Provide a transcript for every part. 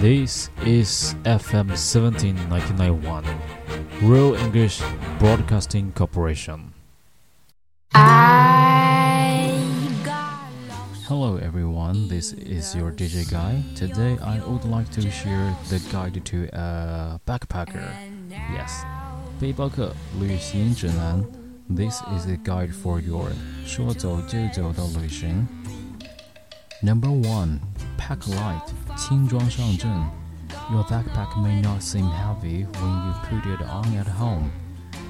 This is FM 17991, Real English Broadcasting Corporation. Hello everyone, this is your DJ Guy. Today I would like to share the guide to a backpacker. Yes, 背包客旅行指南. This is a guide for your 说走就走的旅行. Number one, pack light. 轻装上阵. Your backpack may not seem heavy when you put it on at home,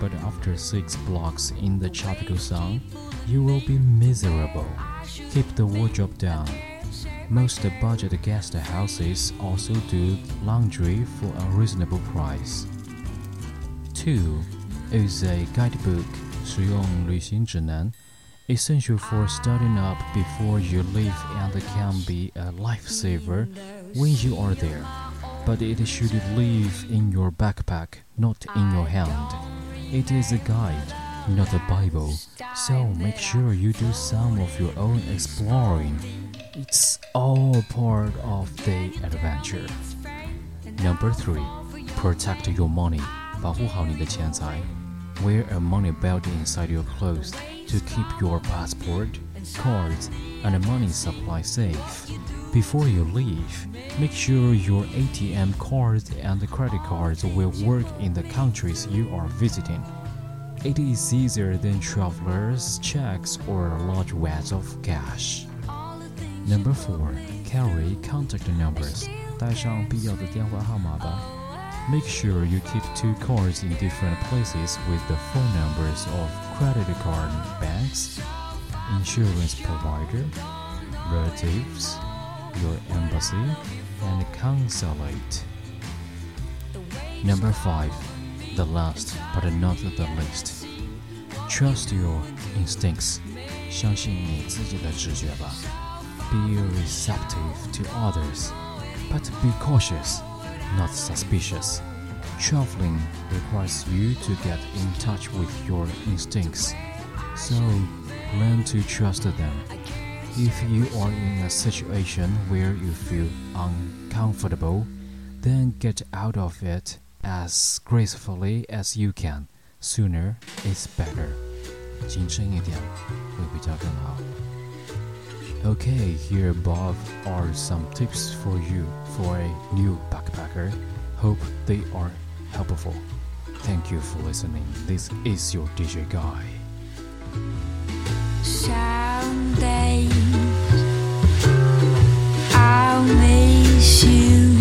but after six blocks in the tropical sun, you will be miserable. Keep the wardrobe down. Most budget guest houses also do laundry for a reasonable price. 2. Is a guidebook 使用旅行指南 essential for starting up before you leave and can be a lifesaver when you are there. But it should live in your backpack, not in your hand. It is a guide, not a Bible, so make sure you do some of your own exploring. It's all part of the adventure. Number 3. Protect your money. 保护好你的钱财. Wear a money belt inside your clothes to keep your passport, cards, and money supply safe. Before you leave, make sure your ATM cards and credit cards will work in the countries you are visiting. It is easier than travelers' checks or large wads of cash. Number 4. Carry contact numbers. 带上必要的电话号码吧。Make sure you keep two cards in different places with the phone numbers of credit card banks, insurance provider, relatives, your embassy, and consulate. Number 5. The last but not the least. Trust your instincts. 相信你自己的直觉吧。Be receptive to others, but be cautious not suspicious. Traveling requires you to get in touch with your instincts, so learn to trust them. If you are in a situation where you feel uncomfortable, then get out of it as gracefully as you can. Sooner is better. 谨慎一点会比较更好。Okay, here above are some tips for you for a new backpacker. Hope they are helpful. Thank you for listening. This is your DJ Guy. I'll miss you.